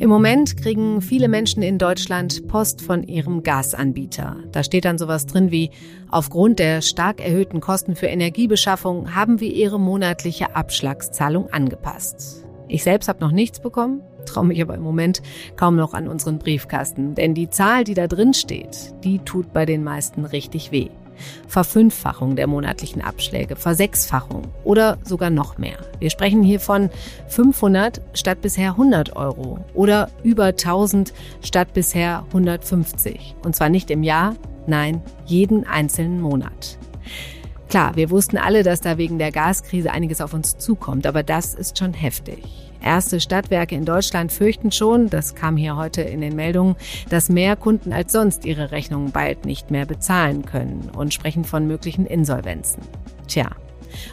Im Moment kriegen viele Menschen in Deutschland Post von ihrem Gasanbieter. Da steht dann sowas drin wie, aufgrund der stark erhöhten Kosten für Energiebeschaffung haben wir ihre monatliche Abschlagszahlung angepasst. Ich selbst habe noch nichts bekommen, traue mich aber im Moment kaum noch an unseren Briefkasten, denn die Zahl, die da drin steht, die tut bei den meisten richtig weh. Verfünffachung der monatlichen Abschläge, Versechsfachung oder sogar noch mehr. Wir sprechen hier von 500 statt bisher 100 Euro oder über 1000 statt bisher 150. Und zwar nicht im Jahr, nein, jeden einzelnen Monat. Klar, wir wussten alle, dass da wegen der Gaskrise einiges auf uns zukommt, aber das ist schon heftig. Erste Stadtwerke in Deutschland fürchten schon, das kam hier heute in den Meldungen, dass mehr Kunden als sonst ihre Rechnungen bald nicht mehr bezahlen können und sprechen von möglichen Insolvenzen. Tja.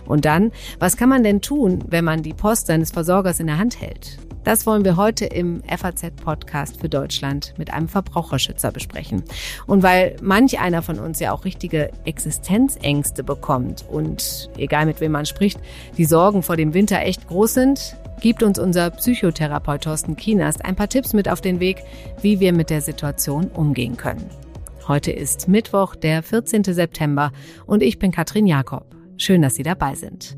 Und dann, was kann man denn tun, wenn man die Post seines Versorgers in der Hand hält? Das wollen wir heute im FAZ-Podcast für Deutschland mit einem Verbraucherschützer besprechen. Und weil manch einer von uns ja auch richtige Existenzängste bekommt und egal mit wem man spricht, die Sorgen vor dem Winter echt groß sind, gibt uns unser Psychotherapeut Thorsten Kienast ein paar Tipps mit auf den Weg, wie wir mit der Situation umgehen können. Heute ist Mittwoch, der 14. September und ich bin Katrin Jakob. Schön, dass Sie dabei sind.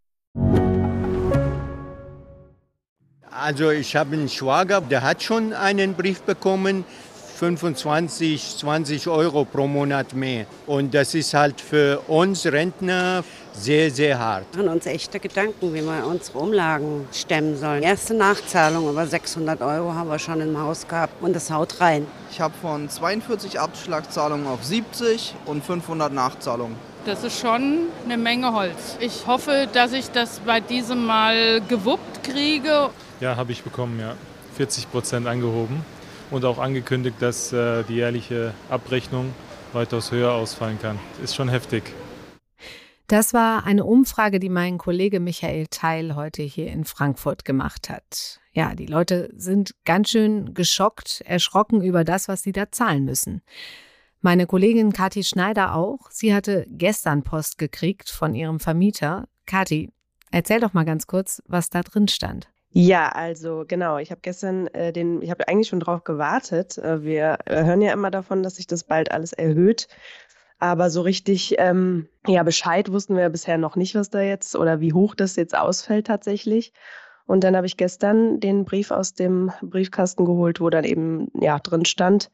Also ich habe einen Schwager, der hat schon einen Brief bekommen, 25, 20 Euro pro Monat mehr. Und das ist halt für uns Rentner sehr, sehr hart. Wir machen uns echte Gedanken, wie wir unsere Umlagen stemmen sollen. Erste Nachzahlung über 600 Euro haben wir schon im Haus gehabt und das haut rein. Ich habe von 42 Abschlagszahlungen auf 70 und 500 Nachzahlungen. Das ist schon eine Menge Holz. Ich hoffe, dass ich das bei diesem Mal gewuppt kriege. Ja, habe ich bekommen, ja. 40 Prozent angehoben und auch angekündigt, dass äh, die jährliche Abrechnung weitaus höher ausfallen kann. Ist schon heftig. Das war eine Umfrage, die mein Kollege Michael Teil heute hier in Frankfurt gemacht hat. Ja, die Leute sind ganz schön geschockt, erschrocken über das, was sie da zahlen müssen. Meine Kollegin Kathi Schneider auch. Sie hatte gestern Post gekriegt von ihrem Vermieter. Kathi, erzähl doch mal ganz kurz, was da drin stand. Ja, also genau. Ich habe gestern äh, den, ich habe eigentlich schon drauf gewartet. Äh, wir äh, hören ja immer davon, dass sich das bald alles erhöht. Aber so richtig, ähm, ja, Bescheid wussten wir bisher noch nicht, was da jetzt oder wie hoch das jetzt ausfällt tatsächlich. Und dann habe ich gestern den Brief aus dem Briefkasten geholt, wo dann eben ja drin stand,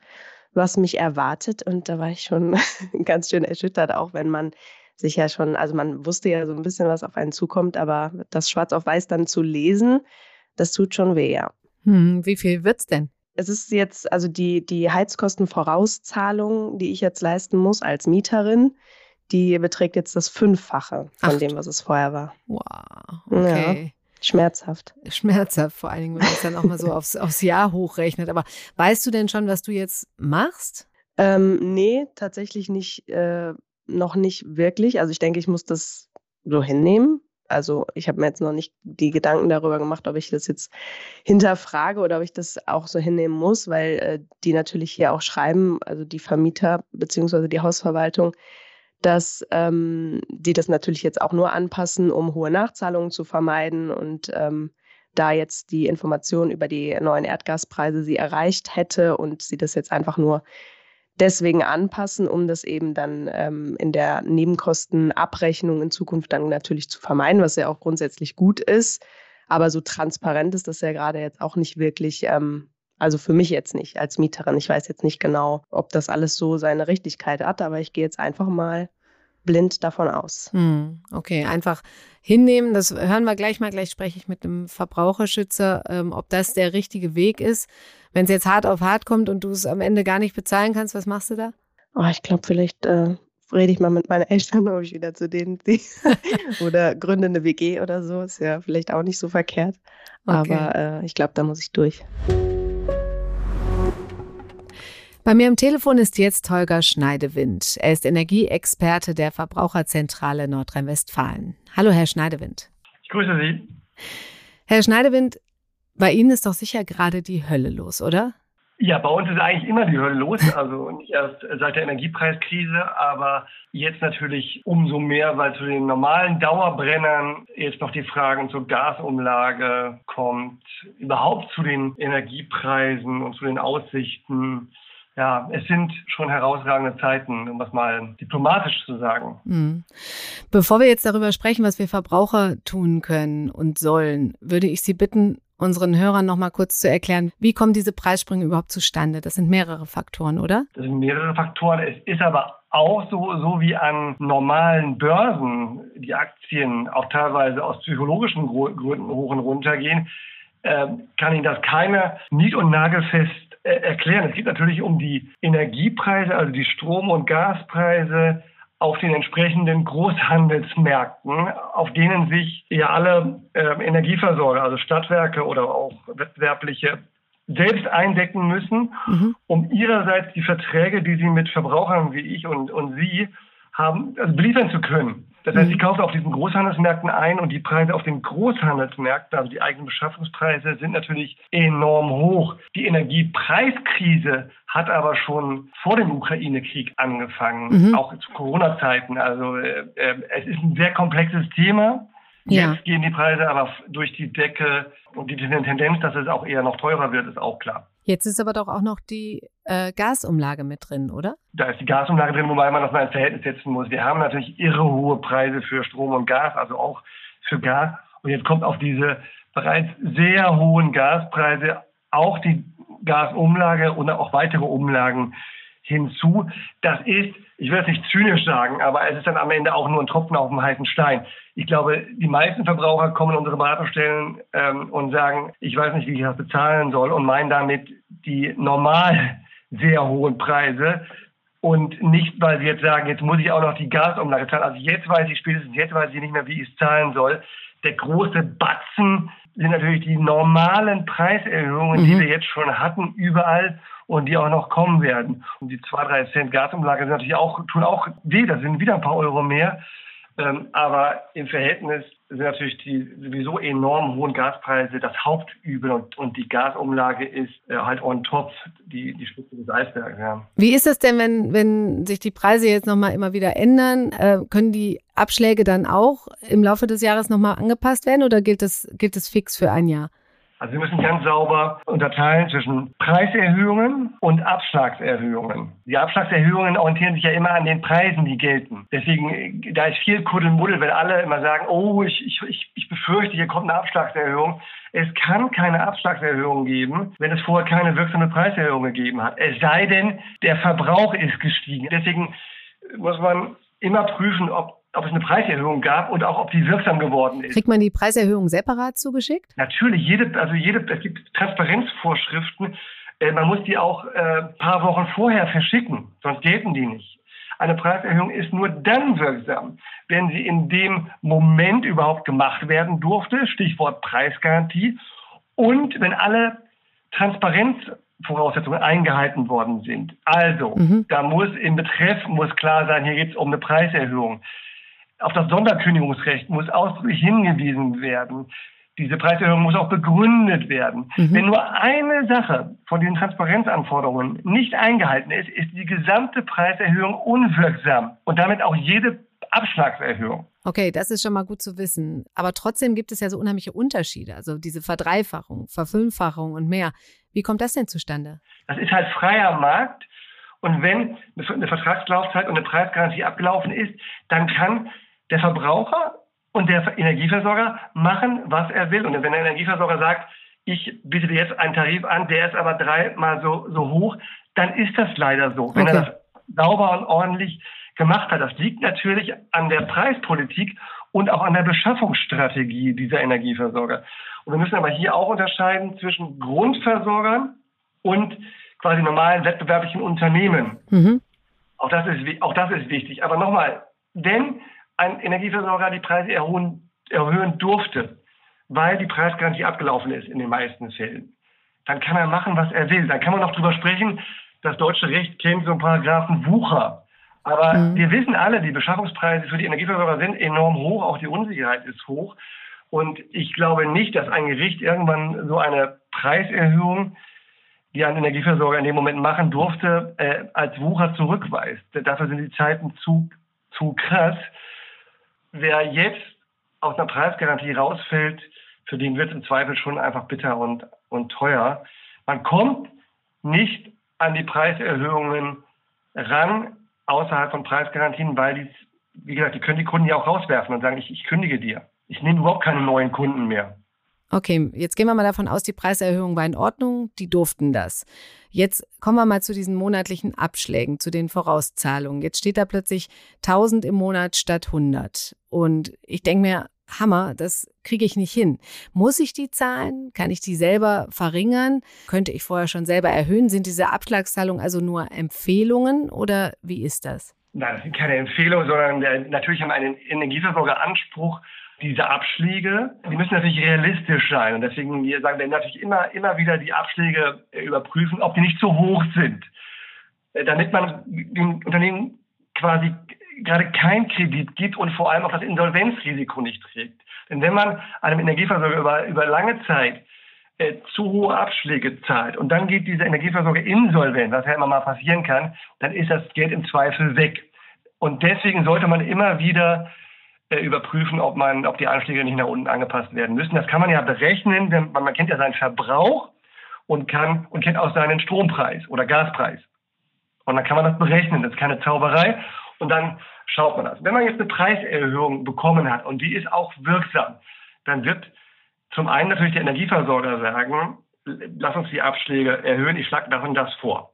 was mich erwartet. Und da war ich schon ganz schön erschüttert, auch wenn man sich ja schon, also man wusste ja so ein bisschen, was auf einen zukommt, aber das schwarz auf weiß dann zu lesen, das tut schon weh, ja. Hm, wie viel wird's denn? Es ist jetzt, also die, die Heizkostenvorauszahlung, die ich jetzt leisten muss als Mieterin, die beträgt jetzt das Fünffache von Ach. dem, was es vorher war. Wow, okay. Ja. Schmerzhaft. Schmerzhaft, vor allen Dingen, wenn man es dann auch mal so aufs, aufs Jahr hochrechnet. Aber weißt du denn schon, was du jetzt machst? Ähm, nee, tatsächlich nicht. Äh, noch nicht wirklich. Also ich denke, ich muss das so hinnehmen. Also ich habe mir jetzt noch nicht die Gedanken darüber gemacht, ob ich das jetzt hinterfrage oder ob ich das auch so hinnehmen muss, weil äh, die natürlich hier auch schreiben, also die Vermieter beziehungsweise die Hausverwaltung, dass ähm, die das natürlich jetzt auch nur anpassen, um hohe Nachzahlungen zu vermeiden und ähm, da jetzt die Information über die neuen Erdgaspreise sie erreicht hätte und sie das jetzt einfach nur deswegen anpassen, um das eben dann ähm, in der Nebenkostenabrechnung in Zukunft dann natürlich zu vermeiden, was ja auch grundsätzlich gut ist. Aber so transparent ist das ja gerade jetzt auch nicht wirklich, ähm, also für mich jetzt nicht als Mieterin. Ich weiß jetzt nicht genau, ob das alles so seine Richtigkeit hat, aber ich gehe jetzt einfach mal blind davon aus. Hm, okay, einfach hinnehmen. Das hören wir gleich mal. Gleich spreche ich mit einem Verbraucherschützer, ähm, ob das der richtige Weg ist. Wenn es jetzt hart auf hart kommt und du es am Ende gar nicht bezahlen kannst, was machst du da? Oh, ich glaube, vielleicht äh, rede ich mal mit meinen Eltern, ob ich wieder zu denen ziehe. oder gründe eine WG oder so. Ist ja vielleicht auch nicht so verkehrt. Okay. Aber äh, ich glaube, da muss ich durch. Bei mir am Telefon ist jetzt Holger Schneidewind. Er ist Energieexperte der Verbraucherzentrale Nordrhein-Westfalen. Hallo, Herr Schneidewind. Ich grüße Sie. Herr Schneidewind, bei Ihnen ist doch sicher gerade die Hölle los, oder? Ja, bei uns ist eigentlich immer die Hölle los, also nicht erst seit der Energiepreiskrise, aber jetzt natürlich umso mehr, weil zu den normalen Dauerbrennern jetzt noch die Fragen zur Gasumlage kommt, überhaupt zu den Energiepreisen und zu den Aussichten. Ja, es sind schon herausragende Zeiten, um das mal diplomatisch zu sagen. Mhm. Bevor wir jetzt darüber sprechen, was wir Verbraucher tun können und sollen, würde ich Sie bitten, unseren Hörern noch mal kurz zu erklären, wie kommen diese Preissprünge überhaupt zustande? Das sind mehrere Faktoren, oder? Das sind mehrere Faktoren. Es ist aber auch so, so wie an normalen Börsen die Aktien auch teilweise aus psychologischen Gründen hoch und runter gehen, äh, kann Ihnen das keiner nied- und nagelfest erklären. Es geht natürlich um die Energiepreise, also die Strom- und Gaspreise, auf den entsprechenden Großhandelsmärkten, auf denen sich ja alle äh, Energieversorger, also Stadtwerke oder auch wettbewerbliche, selbst eindecken müssen, mhm. um ihrerseits die Verträge, die sie mit Verbrauchern wie ich und, und Sie haben, also beliefern zu können. Das heißt, sie mhm. kaufen auf diesen Großhandelsmärkten ein und die Preise auf den Großhandelsmärkten, also die eigenen Beschaffungspreise, sind natürlich enorm hoch. Die Energiepreiskrise hat aber schon vor dem Ukraine-Krieg angefangen, mhm. auch zu Corona-Zeiten. Also äh, äh, es ist ein sehr komplexes Thema. Ja. Jetzt gehen die Preise aber durch die Decke und die Tendenz, dass es auch eher noch teurer wird, ist auch klar. Jetzt ist aber doch auch noch die äh, Gasumlage mit drin, oder? Da ist die Gasumlage drin, wobei man das mal ins Verhältnis setzen muss. Wir haben natürlich irre hohe Preise für Strom und Gas, also auch für Gas. Und jetzt kommt auf diese bereits sehr hohen Gaspreise auch die Gasumlage und auch weitere Umlagen hinzu. Das ist, ich will es nicht zynisch sagen, aber es ist dann am Ende auch nur ein Tropfen auf dem heißen Stein. Ich glaube, die meisten Verbraucher kommen in unsere Beratungsstellen ähm, und sagen, ich weiß nicht, wie ich das bezahlen soll und meinen damit die normal sehr hohen Preise und nicht, weil sie jetzt sagen, jetzt muss ich auch noch die Gasumlage zahlen. Also jetzt weiß ich spätestens jetzt weiß ich nicht mehr, wie ich es zahlen soll. Der große Batzen sind natürlich die normalen Preiserhöhungen, mhm. die wir jetzt schon hatten, überall und die auch noch kommen werden. Und die zwei, drei Cent Gasumlage sind natürlich auch, tun auch weh, das sind wieder ein paar Euro mehr. Ähm, aber im Verhältnis sind natürlich die sowieso enorm hohen Gaspreise das Hauptübel und, und die Gasumlage ist äh, halt on top die, die Spitze des Eisbergs. Ja. Wie ist es denn, wenn, wenn sich die Preise jetzt nochmal immer wieder ändern? Äh, können die Abschläge dann auch im Laufe des Jahres nochmal angepasst werden oder gilt das, gilt das fix für ein Jahr? Also wir müssen ganz sauber unterteilen zwischen Preiserhöhungen und Abschlagserhöhungen. Die Abschlagserhöhungen orientieren sich ja immer an den Preisen, die gelten. Deswegen, da ist viel Kuddelmuddel, wenn alle immer sagen, oh, ich, ich, ich befürchte, hier kommt eine Abschlagserhöhung. Es kann keine Abschlagserhöhung geben, wenn es vorher keine wirksame Preiserhöhung gegeben hat. Es sei denn, der Verbrauch ist gestiegen. Deswegen muss man immer prüfen, ob ob es eine Preiserhöhung gab und auch ob die wirksam geworden ist. Kriegt man die Preiserhöhung separat zugeschickt? Natürlich, jede, also jede, es gibt Transparenzvorschriften. Äh, man muss die auch äh, paar Wochen vorher verschicken, sonst gelten die nicht. Eine Preiserhöhung ist nur dann wirksam, wenn sie in dem Moment überhaupt gemacht werden durfte, Stichwort Preisgarantie, und wenn alle Transparenzvoraussetzungen eingehalten worden sind. Also, mhm. da muss im Betreff muss klar sein, hier geht es um eine Preiserhöhung auf das Sonderkündigungsrecht muss ausdrücklich hingewiesen werden. Diese Preiserhöhung muss auch begründet werden. Mhm. Wenn nur eine Sache von diesen Transparenzanforderungen nicht eingehalten ist, ist die gesamte Preiserhöhung unwirksam und damit auch jede Abschlagserhöhung. Okay, das ist schon mal gut zu wissen. Aber trotzdem gibt es ja so unheimliche Unterschiede. Also diese Verdreifachung, Verfünffachung und mehr. Wie kommt das denn zustande? Das ist halt freier Markt. Und wenn eine Vertragslaufzeit und eine Preisgarantie abgelaufen ist, dann kann der Verbraucher und der Energieversorger machen, was er will. Und wenn der Energieversorger sagt, ich biete dir jetzt einen Tarif an, der ist aber dreimal so, so hoch, dann ist das leider so. Wenn er das sauber und ordentlich gemacht hat. Das liegt natürlich an der Preispolitik und auch an der Beschaffungsstrategie dieser Energieversorger. Und wir müssen aber hier auch unterscheiden zwischen Grundversorgern und quasi normalen wettbewerblichen Unternehmen. Mhm. Auch das ist, auch das ist wichtig. Aber nochmal, wenn ein Energieversorger die Preise erhöhen, erhöhen durfte, weil die Preisgarantie abgelaufen ist in den meisten Fällen, dann kann er machen, was er will. Dann kann man noch drüber sprechen, das deutsche Recht kennt so einen Paragraphen Wucher. Aber mhm. wir wissen alle, die Beschaffungspreise für die Energieversorger sind enorm hoch, auch die Unsicherheit ist hoch. Und ich glaube nicht, dass ein Gericht irgendwann so eine Preiserhöhung, die ein Energieversorger in dem Moment machen durfte, äh, als Wucher zurückweist. Dafür sind die Zeiten zu, zu krass. Wer jetzt aus einer Preisgarantie rausfällt, für den wird es im Zweifel schon einfach bitter und, und teuer. Man kommt nicht an die Preiserhöhungen ran, außerhalb von Preisgarantien, weil die, wie gesagt, die können die Kunden ja auch rauswerfen und sagen, ich, ich kündige dir. Ich nehme überhaupt keine neuen Kunden mehr. Okay, jetzt gehen wir mal davon aus, die Preiserhöhung war in Ordnung, die durften das. Jetzt kommen wir mal zu diesen monatlichen Abschlägen, zu den Vorauszahlungen. Jetzt steht da plötzlich 1000 im Monat statt 100. Und ich denke mir, Hammer, das kriege ich nicht hin. Muss ich die zahlen? Kann ich die selber verringern? Könnte ich vorher schon selber erhöhen? Sind diese Abschlagszahlungen also nur Empfehlungen oder wie ist das? Nein, keine Empfehlungen, sondern der, natürlich haben einen Energieversorger Anspruch, diese Abschläge, die müssen natürlich realistisch sein. Und deswegen wir sagen wir natürlich immer, immer wieder die Abschläge äh, überprüfen, ob die nicht zu hoch sind. Äh, damit man den Unternehmen quasi gerade kein Kredit gibt und vor allem auch das Insolvenzrisiko nicht trägt. Denn wenn man einem Energieversorger über, über lange Zeit äh, zu hohe Abschläge zahlt und dann geht dieser Energieversorger insolvent, was ja immer mal passieren kann, dann ist das Geld im Zweifel weg. Und deswegen sollte man immer wieder überprüfen, ob man, ob die Anschläge nicht nach unten angepasst werden müssen. Das kann man ja berechnen, denn man, kennt ja seinen Verbrauch und kann und kennt auch seinen Strompreis oder Gaspreis. Und dann kann man das berechnen. Das ist keine Zauberei und dann schaut man das. Wenn man jetzt eine Preiserhöhung bekommen hat und die ist auch wirksam, dann wird zum einen natürlich der Energieversorger sagen, lass uns die Abschläge erhöhen, ich schlage das und das vor.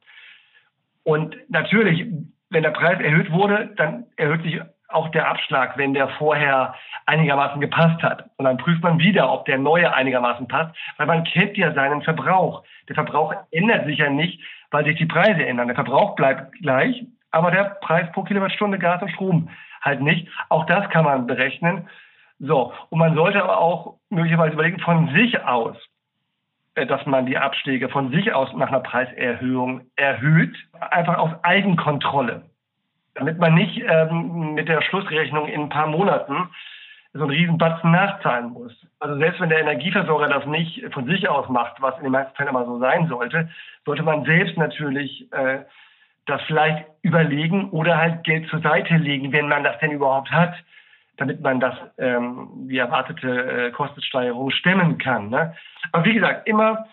Und natürlich, wenn der Preis erhöht wurde, dann erhöht sich auch der Abschlag, wenn der vorher einigermaßen gepasst hat. Und dann prüft man wieder, ob der neue einigermaßen passt, weil man kennt ja seinen Verbrauch. Der Verbrauch ändert sich ja nicht, weil sich die Preise ändern. Der Verbrauch bleibt gleich, aber der Preis pro Kilowattstunde Gas und Strom halt nicht. Auch das kann man berechnen. So, und man sollte aber auch möglicherweise überlegen, von sich aus, äh, dass man die Abschläge von sich aus nach einer Preiserhöhung erhöht, einfach aus Eigenkontrolle. Damit man nicht ähm, mit der Schlussrechnung in ein paar Monaten so einen riesen Batzen nachzahlen muss. Also selbst wenn der Energieversorger das nicht von sich aus macht, was in den meisten Fällen immer so sein sollte, sollte man selbst natürlich äh, das vielleicht überlegen oder halt Geld zur Seite legen, wenn man das denn überhaupt hat, damit man das, ähm, die erwartete äh, Kostensteigerung stemmen kann. Ne? Aber wie gesagt, immer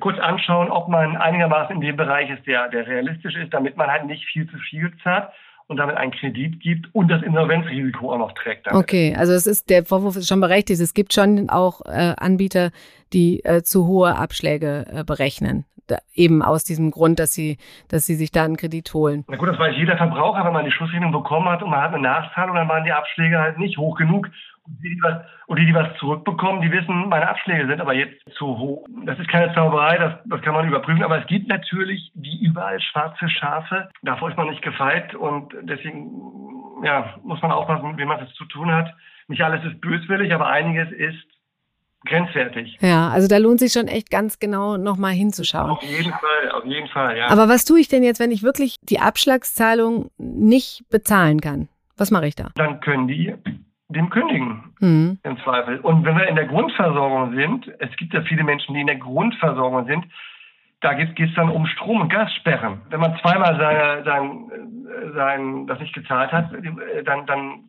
kurz anschauen, ob man einigermaßen in dem Bereich ist, der, der realistisch ist, damit man halt nicht viel zu viel zahlt und damit einen Kredit gibt und das Insolvenzrisiko auch noch trägt. Damit. Okay, also es ist der Vorwurf ist schon berechtigt. Es gibt schon auch äh, Anbieter, die äh, zu hohe Abschläge äh, berechnen eben aus diesem Grund, dass sie, dass sie sich da einen Kredit holen. Na gut, das weiß jeder Verbraucher, wenn man die Schlussrechnung bekommen hat und man hat eine Nachzahlung, dann waren die Abschläge halt nicht hoch genug. Und die, die was, und die, die was zurückbekommen, die wissen, meine Abschläge sind aber jetzt zu hoch. Das ist keine Zauberei, das, das kann man überprüfen. Aber es gibt natürlich, wie überall, schwarze Schafe. Davor ist man nicht gefeit. Und deswegen ja, muss man aufpassen, wie man es zu tun hat. Nicht alles ist böswillig, aber einiges ist grenzwertig. Ja, also da lohnt sich schon echt ganz genau nochmal hinzuschauen. Auf jeden Fall, auf jeden Fall, ja. Aber was tue ich denn jetzt, wenn ich wirklich die Abschlagszahlung nicht bezahlen kann? Was mache ich da? Dann können die dem kündigen, mhm. im Zweifel. Und wenn wir in der Grundversorgung sind, es gibt ja viele Menschen, die in der Grundversorgung sind, da geht es dann um Strom- und Gassperren. Wenn man zweimal seine, sein, sein, das nicht gezahlt hat, dann, dann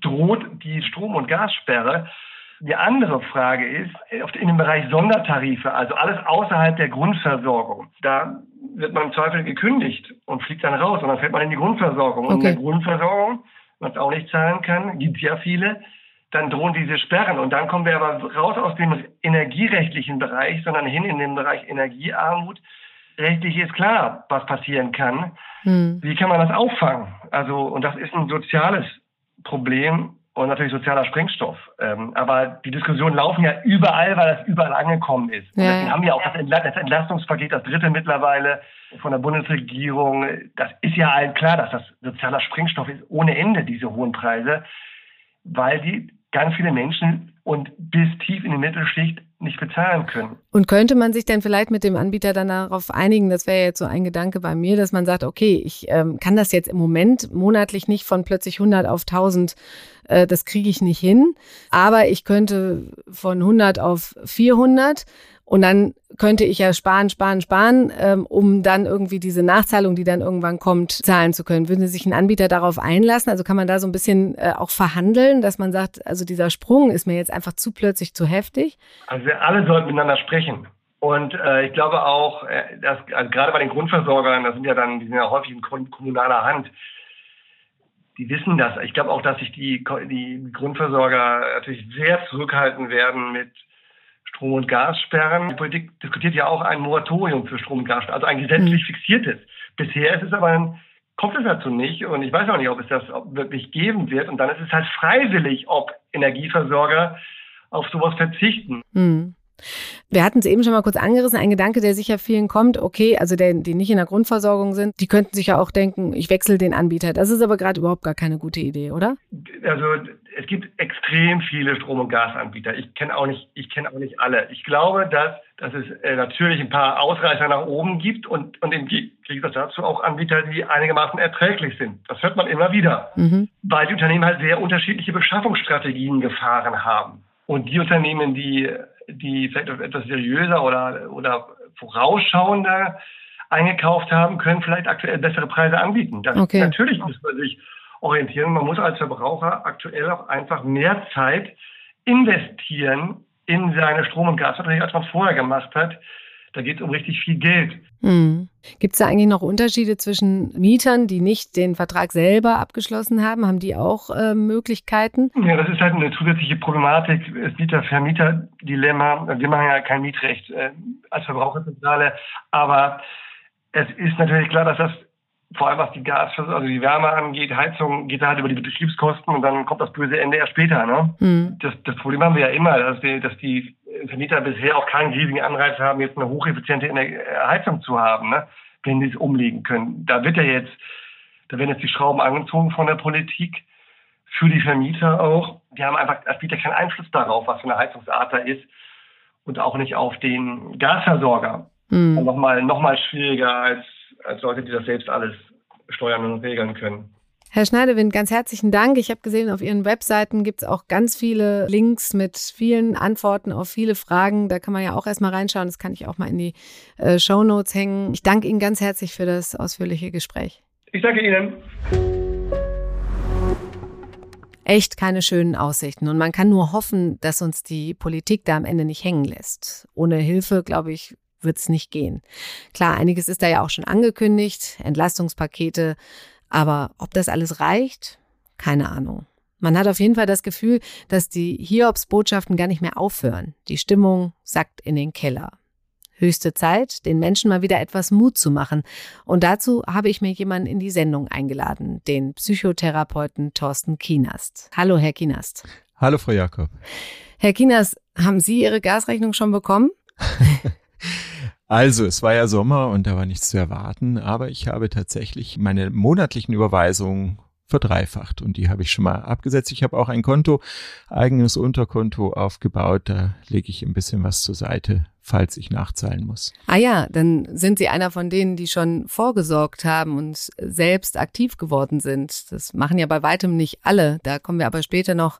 droht die Strom- und Gassperre. Die andere Frage ist, in dem Bereich Sondertarife, also alles außerhalb der Grundversorgung, da wird man im Zweifel gekündigt und fliegt dann raus und dann fällt man in die Grundversorgung. Okay. Und in der Grundversorgung, man es auch nicht zahlen kann, gibt es ja viele, dann drohen diese Sperren. Und dann kommen wir aber raus aus dem energierechtlichen Bereich, sondern hin in den Bereich Energiearmut. Rechtlich ist klar, was passieren kann. Hm. Wie kann man das auffangen? Also, und das ist ein soziales Problem und natürlich sozialer Sprengstoff. Ähm, aber die Diskussionen laufen ja überall, weil das überall angekommen ist. Und deswegen ja. haben wir auch das, Entlastungspaket, das dritte mittlerweile von der Bundesregierung. Das ist ja allen klar, dass das sozialer Sprengstoff ist ohne Ende, diese hohen Preise, weil die ganz viele Menschen und bis tief in die Mittelschicht nicht bezahlen können. Und könnte man sich denn vielleicht mit dem Anbieter dann darauf einigen, das wäre jetzt so ein Gedanke bei mir, dass man sagt, okay, ich ähm, kann das jetzt im Moment monatlich nicht von plötzlich 100 auf 1000, äh, das kriege ich nicht hin, aber ich könnte von 100 auf 400 und dann könnte ich ja sparen, sparen, sparen, ähm, um dann irgendwie diese Nachzahlung, die dann irgendwann kommt, zahlen zu können. Würden Sie sich ein Anbieter darauf einlassen? Also kann man da so ein bisschen äh, auch verhandeln, dass man sagt, also dieser Sprung ist mir jetzt einfach zu plötzlich zu heftig? Also wir alle sollten miteinander sprechen. Und äh, ich glaube auch, äh, dass also gerade bei den Grundversorgern, das sind ja dann, die sind ja häufig in kommunaler Hand, die wissen das. Ich glaube auch, dass sich die, die Grundversorger natürlich sehr zurückhalten werden mit Strom- und Gassperren. Die Politik diskutiert ja auch ein Moratorium für Strom- und Gassperren, also ein gesetzlich mhm. fixiertes. Bisher ist es aber ein, kommt es dazu nicht und ich weiß auch nicht, ob es das wirklich geben wird. Und dann ist es halt freiwillig, ob Energieversorger auf sowas verzichten. Mhm. Wir hatten es eben schon mal kurz angerissen, ein Gedanke, der sicher vielen kommt, okay, also der, die nicht in der Grundversorgung sind, die könnten sich ja auch denken, ich wechsle den Anbieter. Das ist aber gerade überhaupt gar keine gute Idee, oder? Also es gibt extrem viele Strom- und Gasanbieter. Ich kenne auch nicht, ich kenne auch nicht alle. Ich glaube, dass, dass es äh, natürlich ein paar Ausreißer nach oben gibt und, und im Gegensatz dazu auch Anbieter, die einigermaßen erträglich sind. Das hört man immer wieder, mhm. weil die Unternehmen halt sehr unterschiedliche Beschaffungsstrategien gefahren haben. Und die Unternehmen, die die vielleicht etwas seriöser oder, oder vorausschauender eingekauft haben, können vielleicht aktuell bessere Preise anbieten. Das, okay. Natürlich muss man sich orientieren. Man muss als Verbraucher aktuell auch einfach mehr Zeit investieren in seine Strom- und Gasverträge, als man vorher gemacht hat. Da geht es um richtig viel Geld. Hm. Gibt es da eigentlich noch Unterschiede zwischen Mietern, die nicht den Vertrag selber abgeschlossen haben? Haben die auch äh, Möglichkeiten? Ja, das ist halt eine zusätzliche Problematik. Es Mieter-Vermieter-Dilemma. Wir machen ja kein Mietrecht äh, als Verbraucherzentrale, aber es ist natürlich klar, dass das vor allem was die Gas, also die Wärme angeht, Heizung, geht da halt über die Betriebskosten und dann kommt das böse Ende erst später. Ne? Mhm. Das, das Problem haben wir ja immer, dass die, dass die Vermieter bisher auch keinen riesigen Anreiz haben, jetzt eine hocheffiziente Heizung zu haben, ne? wenn sie es umlegen können. Da wird ja jetzt, da werden jetzt die Schrauben angezogen von der Politik für die Vermieter auch. Die haben einfach als Mieter keinen Einfluss darauf, was für eine Heizungsart da ist und auch nicht auf den Gasversorger. Mhm. Nochmal noch mal schwieriger als als Leute, die das selbst alles steuern und regeln können. Herr Schneidewind, ganz herzlichen Dank. Ich habe gesehen, auf Ihren Webseiten gibt es auch ganz viele Links mit vielen Antworten auf viele Fragen. Da kann man ja auch erstmal reinschauen. Das kann ich auch mal in die äh, Show Notes hängen. Ich danke Ihnen ganz herzlich für das ausführliche Gespräch. Ich danke Ihnen. Echt keine schönen Aussichten. Und man kann nur hoffen, dass uns die Politik da am Ende nicht hängen lässt. Ohne Hilfe, glaube ich, wird es nicht gehen. Klar, einiges ist da ja auch schon angekündigt, Entlastungspakete, aber ob das alles reicht, keine Ahnung. Man hat auf jeden Fall das Gefühl, dass die Hiobs-Botschaften gar nicht mehr aufhören. Die Stimmung sackt in den Keller. Höchste Zeit, den Menschen mal wieder etwas Mut zu machen. Und dazu habe ich mir jemanden in die Sendung eingeladen, den Psychotherapeuten Thorsten Kienast. Hallo, Herr Kienast. Hallo, Frau Jakob. Herr Kienast, haben Sie Ihre Gasrechnung schon bekommen? Also, es war ja Sommer und da war nichts zu erwarten, aber ich habe tatsächlich meine monatlichen Überweisungen verdreifacht und die habe ich schon mal abgesetzt. Ich habe auch ein Konto, eigenes Unterkonto aufgebaut, da lege ich ein bisschen was zur Seite, falls ich nachzahlen muss. Ah ja, dann sind Sie einer von denen, die schon vorgesorgt haben und selbst aktiv geworden sind. Das machen ja bei weitem nicht alle. Da kommen wir aber später noch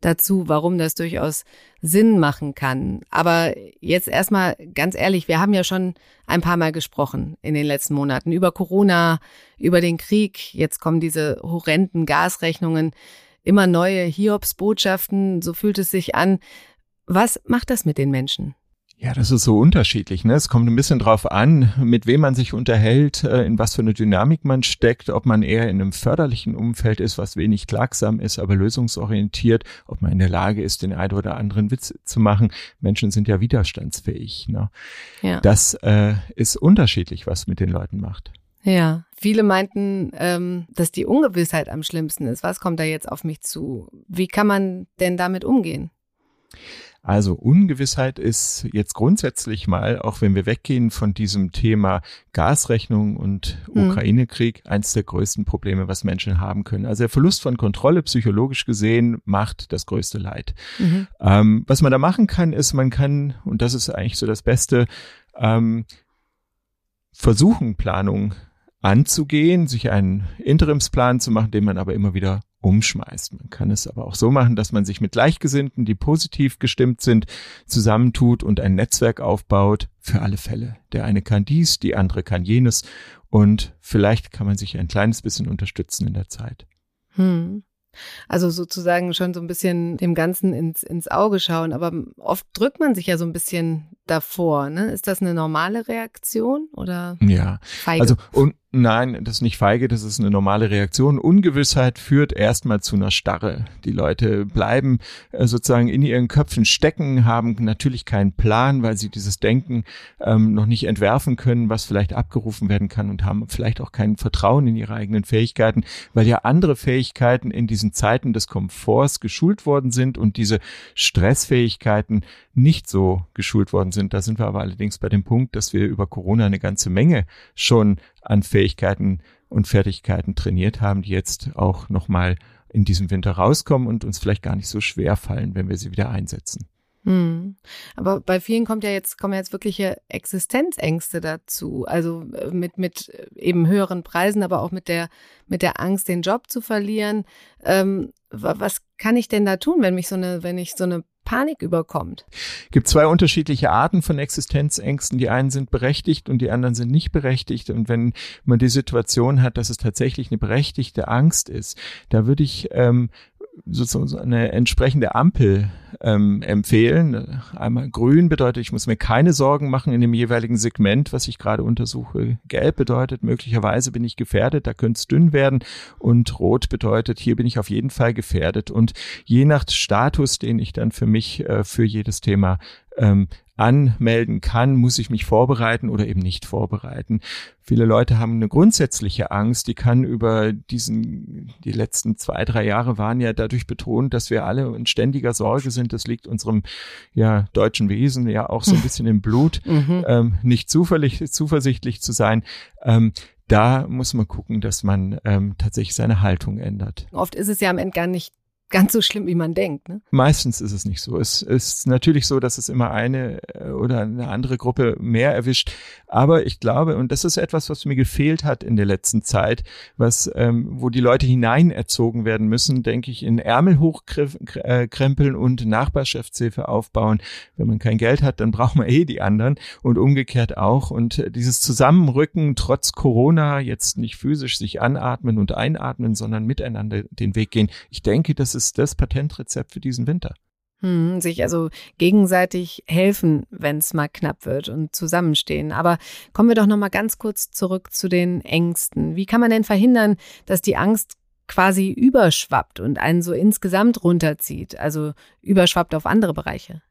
dazu, warum das durchaus Sinn machen kann. Aber jetzt erstmal ganz ehrlich, wir haben ja schon ein paar Mal gesprochen in den letzten Monaten über Corona, über den Krieg. Jetzt kommen diese horrenden Gasrechnungen, immer neue Hiobs-Botschaften, so fühlt es sich an. Was macht das mit den Menschen? Ja, das ist so unterschiedlich. Ne? Es kommt ein bisschen drauf an, mit wem man sich unterhält, äh, in was für eine Dynamik man steckt, ob man eher in einem förderlichen Umfeld ist, was wenig klagsam ist, aber lösungsorientiert, ob man in der Lage ist, den einen oder anderen Witz zu machen. Menschen sind ja widerstandsfähig. Ne? Ja. Das äh, ist unterschiedlich, was mit den Leuten macht. Ja, viele meinten, ähm, dass die Ungewissheit am schlimmsten ist. Was kommt da jetzt auf mich zu? Wie kann man denn damit umgehen? Also Ungewissheit ist jetzt grundsätzlich mal, auch wenn wir weggehen von diesem Thema Gasrechnung und mhm. Ukraine-Krieg, eins der größten Probleme, was Menschen haben können. Also der Verlust von Kontrolle, psychologisch gesehen, macht das größte Leid. Mhm. Ähm, was man da machen kann, ist, man kann, und das ist eigentlich so das Beste, ähm, versuchen, Planung anzugehen, sich einen Interimsplan zu machen, den man aber immer wieder umschmeißt. Man kann es aber auch so machen, dass man sich mit Gleichgesinnten, die positiv gestimmt sind, zusammentut und ein Netzwerk aufbaut für alle Fälle. Der eine kann dies, die andere kann jenes und vielleicht kann man sich ein kleines bisschen unterstützen in der Zeit. Hm. Also sozusagen schon so ein bisschen dem Ganzen ins, ins Auge schauen. Aber oft drückt man sich ja so ein bisschen davor. Ne? Ist das eine normale Reaktion oder? Ja. Feige? Also und Nein, das ist nicht feige, das ist eine normale Reaktion. Ungewissheit führt erstmal zu einer Starre. Die Leute bleiben äh, sozusagen in ihren Köpfen stecken, haben natürlich keinen Plan, weil sie dieses Denken ähm, noch nicht entwerfen können, was vielleicht abgerufen werden kann und haben vielleicht auch kein Vertrauen in ihre eigenen Fähigkeiten, weil ja andere Fähigkeiten in diesen Zeiten des Komforts geschult worden sind und diese Stressfähigkeiten nicht so geschult worden sind. Da sind wir aber allerdings bei dem Punkt, dass wir über Corona eine ganze Menge schon an Fähigkeiten und Fertigkeiten trainiert haben, die jetzt auch nochmal in diesem Winter rauskommen und uns vielleicht gar nicht so schwer fallen, wenn wir sie wieder einsetzen. Hm. Aber bei vielen kommt ja jetzt, kommen jetzt wirkliche Existenzängste dazu. Also äh, mit, mit eben höheren Preisen, aber auch mit der, mit der Angst, den Job zu verlieren. Ähm, was kann ich denn da tun, wenn mich so eine, wenn ich so eine Panik überkommt. Gibt zwei unterschiedliche Arten von Existenzängsten. Die einen sind berechtigt und die anderen sind nicht berechtigt. Und wenn man die Situation hat, dass es tatsächlich eine berechtigte Angst ist, da würde ich ähm, sozusagen eine entsprechende Ampel ähm, empfehlen. Einmal grün bedeutet, ich muss mir keine Sorgen machen in dem jeweiligen Segment, was ich gerade untersuche. Gelb bedeutet, möglicherweise bin ich gefährdet, da könnte es dünn werden. Und rot bedeutet, hier bin ich auf jeden Fall gefährdet. Und je nach Status, den ich dann für mich äh, für jedes Thema ähm, anmelden kann, muss ich mich vorbereiten oder eben nicht vorbereiten. Viele Leute haben eine grundsätzliche Angst, die kann über diesen, die letzten zwei, drei Jahre waren ja dadurch betont, dass wir alle in ständiger Sorge sind. Das liegt unserem ja, deutschen Wesen ja auch so ein bisschen im Blut, mhm. ähm, nicht zuversichtlich zu sein. Ähm, da muss man gucken, dass man ähm, tatsächlich seine Haltung ändert. Oft ist es ja am Ende gar nicht ganz so schlimm, wie man denkt. Ne? Meistens ist es nicht so. Es ist natürlich so, dass es immer eine äh, oder eine andere Gruppe mehr erwischt. Aber ich glaube, und das ist etwas, was mir gefehlt hat in der letzten Zeit, was, ähm, wo die Leute hineinerzogen werden müssen, denke ich, in Ärmel hochkrempeln und Nachbarschaftshilfe aufbauen. Wenn man kein Geld hat, dann braucht man eh die anderen und umgekehrt auch. Und dieses Zusammenrücken trotz Corona, jetzt nicht physisch sich anatmen und einatmen, sondern miteinander den Weg gehen. Ich denke, das das Patentrezept für diesen Winter. Hm, sich also gegenseitig helfen, wenn es mal knapp wird und zusammenstehen. Aber kommen wir doch noch mal ganz kurz zurück zu den Ängsten. Wie kann man denn verhindern, dass die Angst quasi überschwappt und einen so insgesamt runterzieht, also überschwappt auf andere Bereiche?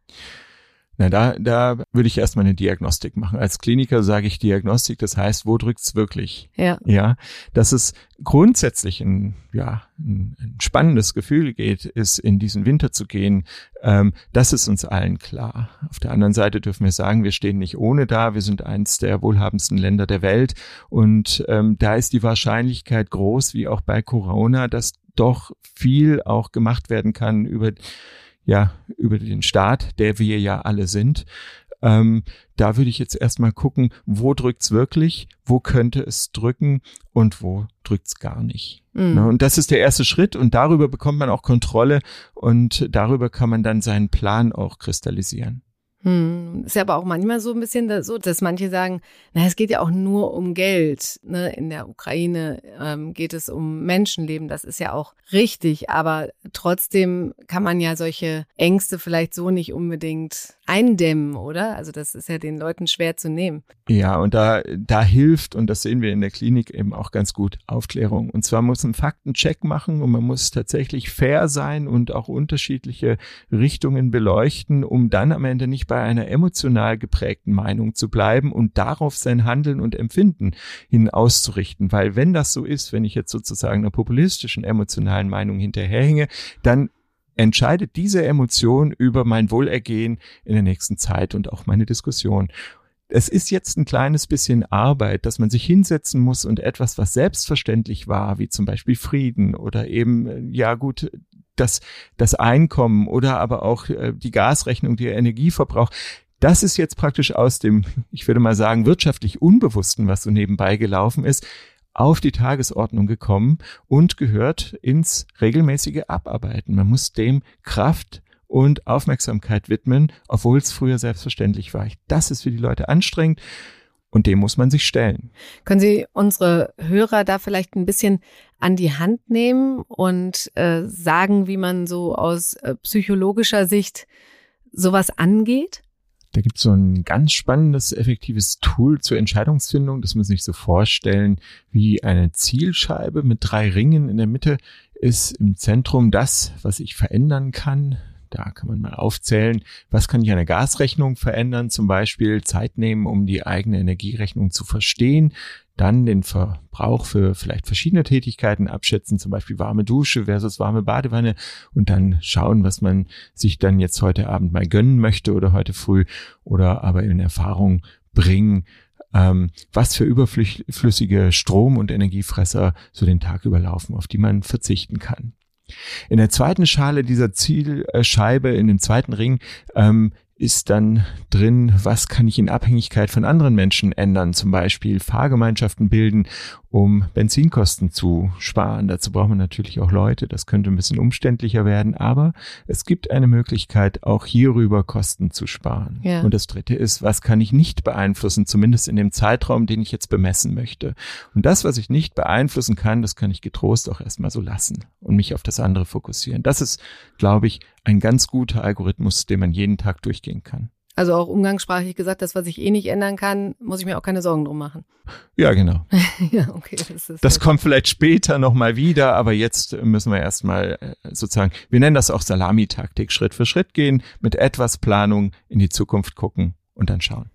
Na, da, da würde ich erstmal eine Diagnostik machen. Als Kliniker sage ich Diagnostik, das heißt, wo drückt's wirklich? Ja. Ja. Dass es grundsätzlich ein, ja, ein, ein spannendes Gefühl geht, ist in diesen Winter zu gehen, ähm, das ist uns allen klar. Auf der anderen Seite dürfen wir sagen, wir stehen nicht ohne da. Wir sind eins der wohlhabendsten Länder der Welt. Und ähm, da ist die Wahrscheinlichkeit groß, wie auch bei Corona, dass doch viel auch gemacht werden kann über ja, über den Staat, der wir ja alle sind. Ähm, da würde ich jetzt erstmal gucken, wo drückt's wirklich, wo könnte es drücken und wo drückt's gar nicht. Mhm. Ne, und das ist der erste Schritt und darüber bekommt man auch Kontrolle und darüber kann man dann seinen Plan auch kristallisieren. Hm. Ist ja aber auch manchmal so ein bisschen so, dass manche sagen, na, es geht ja auch nur um Geld. Ne? In der Ukraine ähm, geht es um Menschenleben. Das ist ja auch richtig. Aber trotzdem kann man ja solche Ängste vielleicht so nicht unbedingt eindämmen, oder? Also das ist ja den Leuten schwer zu nehmen. Ja, und da, da hilft, und das sehen wir in der Klinik eben auch ganz gut, Aufklärung. Und zwar muss ein Faktencheck machen und man muss tatsächlich fair sein und auch unterschiedliche Richtungen beleuchten, um dann am Ende nicht bei einer emotional geprägten Meinung zu bleiben und darauf sein Handeln und Empfinden hin auszurichten. Weil wenn das so ist, wenn ich jetzt sozusagen einer populistischen emotionalen Meinung hinterherhänge, dann entscheidet diese Emotion über mein Wohlergehen in der nächsten Zeit und auch meine Diskussion. Es ist jetzt ein kleines bisschen Arbeit, dass man sich hinsetzen muss und etwas, was selbstverständlich war, wie zum Beispiel Frieden oder eben, ja gut, das, das Einkommen oder aber auch äh, die Gasrechnung, der Energieverbrauch, das ist jetzt praktisch aus dem, ich würde mal sagen, wirtschaftlich Unbewussten, was so nebenbei gelaufen ist, auf die Tagesordnung gekommen und gehört ins regelmäßige Abarbeiten. Man muss dem Kraft und Aufmerksamkeit widmen, obwohl es früher selbstverständlich war. Das ist für die Leute anstrengend und dem muss man sich stellen. Können Sie unsere Hörer da vielleicht ein bisschen an die Hand nehmen und äh, sagen, wie man so aus äh, psychologischer Sicht sowas angeht? Da gibt es so ein ganz spannendes, effektives Tool zur Entscheidungsfindung. Das muss sich so vorstellen wie eine Zielscheibe mit drei Ringen. In der Mitte ist im Zentrum das, was ich verändern kann. Da kann man mal aufzählen, was kann ich an der Gasrechnung verändern, zum Beispiel Zeit nehmen, um die eigene Energierechnung zu verstehen dann den Verbrauch für vielleicht verschiedene Tätigkeiten abschätzen, zum Beispiel warme Dusche versus warme Badewanne und dann schauen, was man sich dann jetzt heute Abend mal gönnen möchte oder heute früh oder aber in Erfahrung bringen, ähm, was für überflüssige Strom- und Energiefresser so den Tag überlaufen, auf die man verzichten kann. In der zweiten Schale dieser Zielscheibe, in dem zweiten Ring, ähm, ist dann drin, was kann ich in Abhängigkeit von anderen Menschen ändern, zum Beispiel Fahrgemeinschaften bilden um Benzinkosten zu sparen. Dazu braucht man natürlich auch Leute. Das könnte ein bisschen umständlicher werden, aber es gibt eine Möglichkeit, auch hierüber Kosten zu sparen. Ja. Und das dritte ist, was kann ich nicht beeinflussen, zumindest in dem Zeitraum, den ich jetzt bemessen möchte. Und das, was ich nicht beeinflussen kann, das kann ich getrost auch erstmal so lassen und mich auf das andere fokussieren. Das ist, glaube ich, ein ganz guter Algorithmus, den man jeden Tag durchgehen kann. Also auch umgangssprachlich gesagt, das, was ich eh nicht ändern kann, muss ich mir auch keine Sorgen drum machen. Ja, genau. ja, okay. Das, ist das kommt vielleicht später nochmal wieder, aber jetzt müssen wir erstmal äh, sozusagen, wir nennen das auch Salamitaktik, Schritt für Schritt gehen, mit etwas Planung in die Zukunft gucken und dann schauen.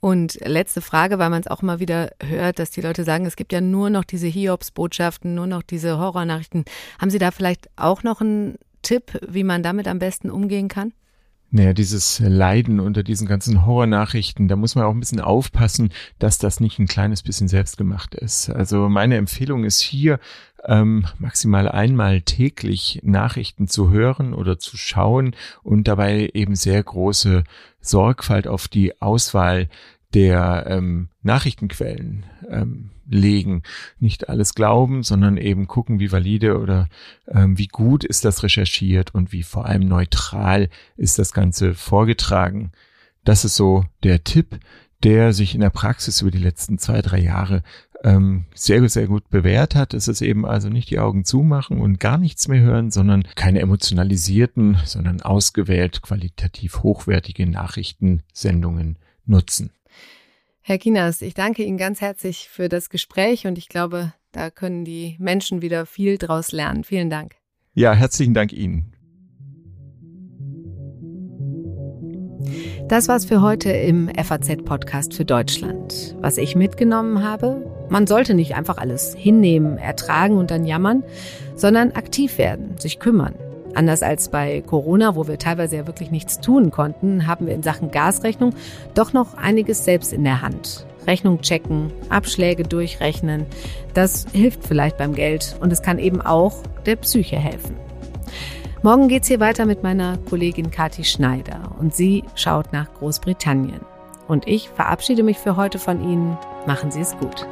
Und letzte Frage, weil man es auch immer wieder hört, dass die Leute sagen, es gibt ja nur noch diese Hiobs-Botschaften, nur noch diese Horrornachrichten. Haben Sie da vielleicht auch noch einen Tipp, wie man damit am besten umgehen kann? Naja, dieses Leiden unter diesen ganzen Horrornachrichten, da muss man auch ein bisschen aufpassen, dass das nicht ein kleines bisschen selbstgemacht ist. Also meine Empfehlung ist hier, ähm, maximal einmal täglich Nachrichten zu hören oder zu schauen und dabei eben sehr große Sorgfalt auf die Auswahl der ähm, Nachrichtenquellen ähm, legen. Nicht alles glauben, sondern eben gucken, wie valide oder ähm, wie gut ist das recherchiert und wie vor allem neutral ist das Ganze vorgetragen. Das ist so der Tipp, der sich in der Praxis über die letzten zwei, drei Jahre ähm, sehr, sehr gut bewährt hat. Es ist eben also nicht die Augen zumachen und gar nichts mehr hören, sondern keine emotionalisierten, sondern ausgewählt qualitativ hochwertige Nachrichtensendungen nutzen. Herr Kinas, ich danke Ihnen ganz herzlich für das Gespräch und ich glaube, da können die Menschen wieder viel draus lernen. Vielen Dank. Ja, herzlichen Dank Ihnen. Das war's für heute im FAZ-Podcast für Deutschland. Was ich mitgenommen habe, man sollte nicht einfach alles hinnehmen, ertragen und dann jammern, sondern aktiv werden, sich kümmern. Anders als bei Corona, wo wir teilweise ja wirklich nichts tun konnten, haben wir in Sachen Gasrechnung doch noch einiges selbst in der Hand. Rechnung checken, Abschläge durchrechnen, das hilft vielleicht beim Geld und es kann eben auch der Psyche helfen. Morgen geht's hier weiter mit meiner Kollegin Kathi Schneider und sie schaut nach Großbritannien. Und ich verabschiede mich für heute von Ihnen. Machen Sie es gut.